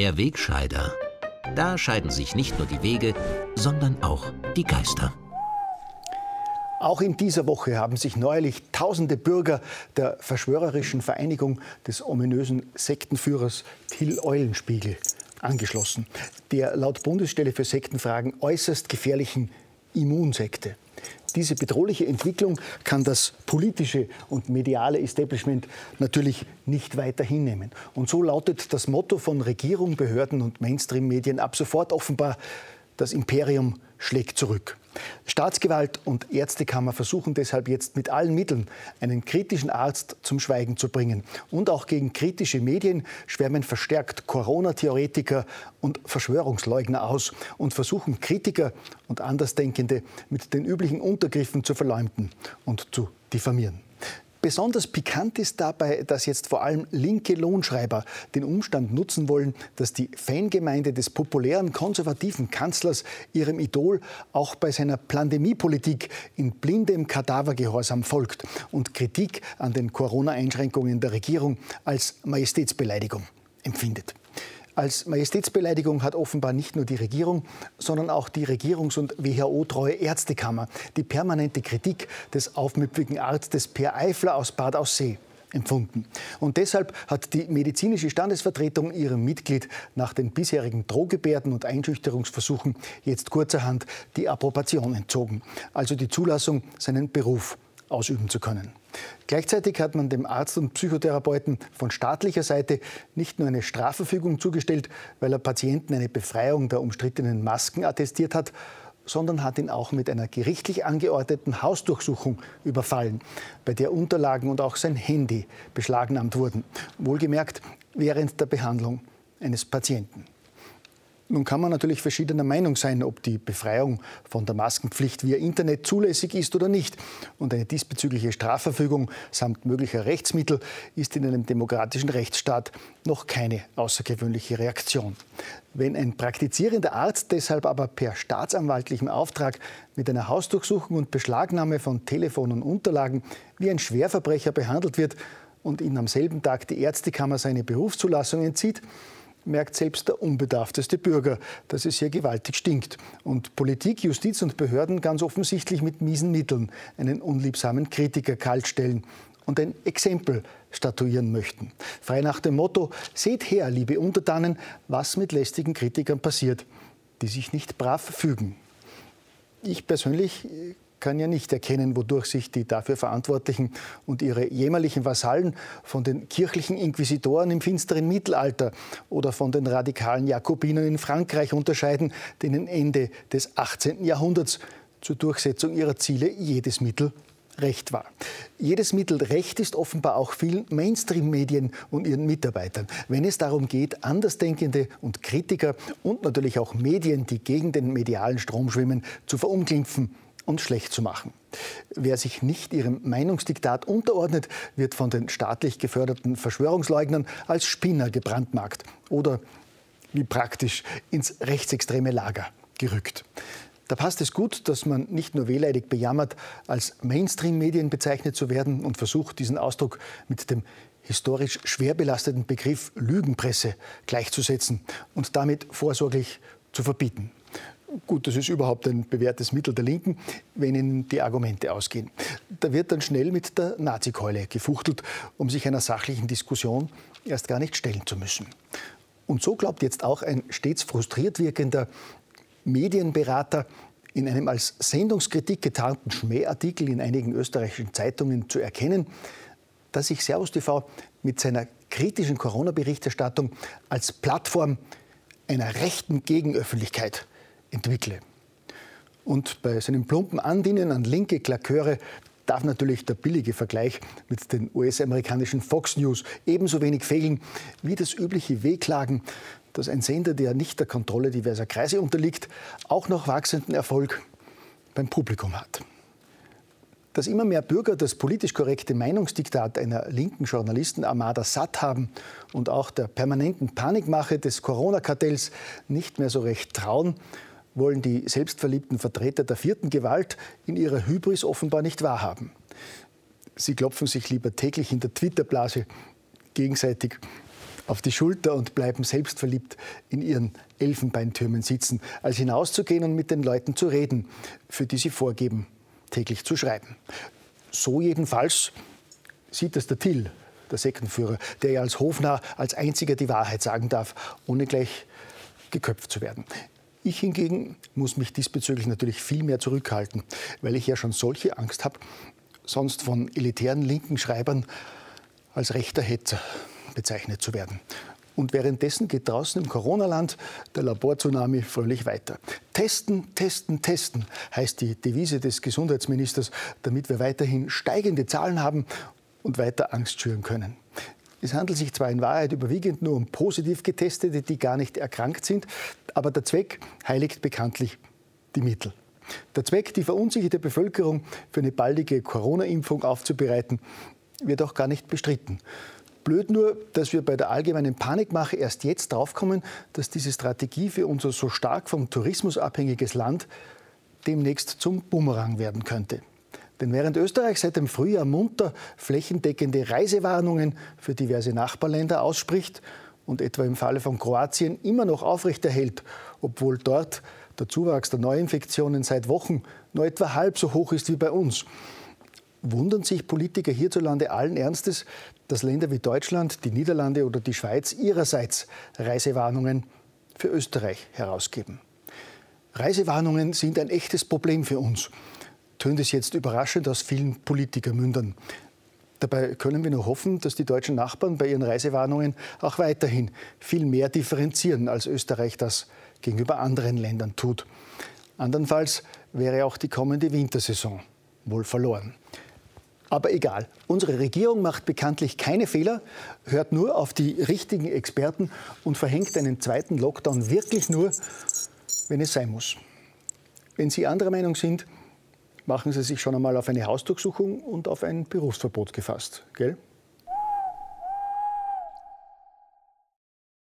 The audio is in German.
Der Wegscheider. Da scheiden sich nicht nur die Wege, sondern auch die Geister. Auch in dieser Woche haben sich neuerlich tausende Bürger der verschwörerischen Vereinigung des ominösen Sektenführers Till Eulenspiegel angeschlossen, der laut Bundesstelle für Sektenfragen äußerst gefährlichen Immunsekte. Diese bedrohliche Entwicklung kann das politische und mediale Establishment natürlich nicht weiter hinnehmen. Und so lautet das Motto von Regierung, Behörden und Mainstream-Medien ab sofort offenbar, das Imperium schlägt zurück. Staatsgewalt und Ärztekammer versuchen deshalb jetzt mit allen Mitteln, einen kritischen Arzt zum Schweigen zu bringen. Und auch gegen kritische Medien schwärmen verstärkt Corona-Theoretiker und Verschwörungsleugner aus und versuchen Kritiker und Andersdenkende mit den üblichen Untergriffen zu verleumden und zu diffamieren. Besonders pikant ist dabei, dass jetzt vor allem linke Lohnschreiber den Umstand nutzen wollen, dass die Fangemeinde des populären konservativen Kanzlers ihrem Idol auch bei seiner Pandemiepolitik in blindem Kadavergehorsam folgt und Kritik an den Corona-Einschränkungen der Regierung als Majestätsbeleidigung empfindet. Als Majestätsbeleidigung hat offenbar nicht nur die Regierung, sondern auch die Regierungs- und WHO-treue Ärztekammer die permanente Kritik des aufmüpfigen Arztes Per Eifler aus Bad Aussee empfunden. Und deshalb hat die medizinische Standesvertretung ihrem Mitglied nach den bisherigen Drohgebärden und Einschüchterungsversuchen jetzt kurzerhand die Approbation entzogen, also die Zulassung, seinen Beruf ausüben zu können. Gleichzeitig hat man dem Arzt und Psychotherapeuten von staatlicher Seite nicht nur eine Strafverfügung zugestellt, weil er Patienten eine Befreiung der umstrittenen Masken attestiert hat, sondern hat ihn auch mit einer gerichtlich angeordneten Hausdurchsuchung überfallen, bei der Unterlagen und auch sein Handy beschlagnahmt wurden. Wohlgemerkt während der Behandlung eines Patienten. Nun kann man natürlich verschiedener Meinung sein, ob die Befreiung von der Maskenpflicht via Internet zulässig ist oder nicht. Und eine diesbezügliche Strafverfügung samt möglicher Rechtsmittel ist in einem demokratischen Rechtsstaat noch keine außergewöhnliche Reaktion. Wenn ein praktizierender Arzt deshalb aber per staatsanwaltlichem Auftrag mit einer Hausdurchsuchung und Beschlagnahme von Telefon und Unterlagen wie ein Schwerverbrecher behandelt wird und ihm am selben Tag die Ärztekammer seine Berufszulassung entzieht, merkt selbst der unbedarfteste Bürger, dass es hier gewaltig stinkt. Und Politik, Justiz und Behörden ganz offensichtlich mit miesen Mitteln einen unliebsamen Kritiker kaltstellen und ein Exempel statuieren möchten. Frei nach dem Motto, seht her, liebe Untertanen, was mit lästigen Kritikern passiert, die sich nicht brav fügen. Ich persönlich kann ja nicht erkennen, wodurch sich die dafür Verantwortlichen und ihre jämmerlichen Vasallen von den kirchlichen Inquisitoren im finsteren Mittelalter oder von den radikalen Jakobinern in Frankreich unterscheiden, denen Ende des 18. Jahrhunderts zur Durchsetzung ihrer Ziele jedes Mittel Recht war. Jedes Mittel Recht ist offenbar auch vielen Mainstream-Medien und ihren Mitarbeitern, wenn es darum geht, Andersdenkende und Kritiker und natürlich auch Medien, die gegen den medialen Strom schwimmen, zu verunglimpfen und schlecht zu machen. Wer sich nicht ihrem Meinungsdiktat unterordnet, wird von den staatlich geförderten Verschwörungsleugnern als Spinner gebrandmarkt oder, wie praktisch, ins rechtsextreme Lager gerückt. Da passt es gut, dass man nicht nur wehleidig bejammert, als Mainstream-Medien bezeichnet zu werden und versucht, diesen Ausdruck mit dem historisch schwer belasteten Begriff Lügenpresse gleichzusetzen und damit vorsorglich zu verbieten. Gut, das ist überhaupt ein bewährtes Mittel der Linken, wenn ihnen die Argumente ausgehen. Da wird dann schnell mit der Nazikeule gefuchtelt, um sich einer sachlichen Diskussion erst gar nicht stellen zu müssen. Und so glaubt jetzt auch ein stets frustriert wirkender Medienberater in einem als Sendungskritik getarnten Schmähartikel in einigen österreichischen Zeitungen zu erkennen, dass sich Servus TV mit seiner kritischen Corona-Berichterstattung als Plattform einer rechten Gegenöffentlichkeit entwickle. Und bei seinem plumpen Andienen an linke Klaköre darf natürlich der billige Vergleich mit den US-amerikanischen Fox News ebenso wenig fehlen wie das übliche Wehklagen, dass ein Sender, der nicht der Kontrolle diverser Kreise unterliegt, auch noch wachsenden Erfolg beim Publikum hat. Dass immer mehr Bürger das politisch korrekte Meinungsdiktat einer linken Journalistenarmada satt haben und auch der permanenten Panikmache des Corona-Kartells nicht mehr so recht trauen, wollen die selbstverliebten Vertreter der vierten Gewalt in ihrer Hybris offenbar nicht wahrhaben. Sie klopfen sich lieber täglich in der Twitter-Blase gegenseitig auf die Schulter und bleiben selbstverliebt in ihren Elfenbeintürmen sitzen, als hinauszugehen und mit den Leuten zu reden, für die sie vorgeben, täglich zu schreiben. So jedenfalls sieht das der Till, der Sektenführer, der ja als Hofnarr als einziger die Wahrheit sagen darf, ohne gleich geköpft zu werden. Ich hingegen muss mich diesbezüglich natürlich viel mehr zurückhalten, weil ich ja schon solche Angst habe, sonst von elitären linken Schreibern als rechter Hetzer bezeichnet zu werden. Und währenddessen geht draußen im Corona-Land der Labortsunami fröhlich weiter. Testen, testen, testen heißt die Devise des Gesundheitsministers, damit wir weiterhin steigende Zahlen haben und weiter Angst schüren können. Es handelt sich zwar in Wahrheit überwiegend nur um positiv Getestete, die gar nicht erkrankt sind, aber der Zweck heiligt bekanntlich die Mittel. Der Zweck, die verunsicherte Bevölkerung für eine baldige Corona-Impfung aufzubereiten, wird auch gar nicht bestritten. Blöd nur, dass wir bei der allgemeinen Panikmache erst jetzt draufkommen, dass diese Strategie für unser so stark vom Tourismus abhängiges Land demnächst zum Bumerang werden könnte. Denn während Österreich seit dem Frühjahr munter flächendeckende Reisewarnungen für diverse Nachbarländer ausspricht und etwa im Falle von Kroatien immer noch aufrechterhält, obwohl dort der Zuwachs der Neuinfektionen seit Wochen nur etwa halb so hoch ist wie bei uns, wundern sich Politiker hierzulande allen Ernstes, dass Länder wie Deutschland, die Niederlande oder die Schweiz ihrerseits Reisewarnungen für Österreich herausgeben. Reisewarnungen sind ein echtes Problem für uns tönt es jetzt überraschend aus vielen Politikermündern. Dabei können wir nur hoffen, dass die deutschen Nachbarn bei ihren Reisewarnungen auch weiterhin viel mehr differenzieren, als Österreich das gegenüber anderen Ländern tut. Andernfalls wäre auch die kommende Wintersaison wohl verloren. Aber egal, unsere Regierung macht bekanntlich keine Fehler, hört nur auf die richtigen Experten und verhängt einen zweiten Lockdown wirklich nur, wenn es sein muss. Wenn Sie anderer Meinung sind, machen Sie sich schon einmal auf eine Hausdurchsuchung und auf ein Berufsverbot gefasst, gell?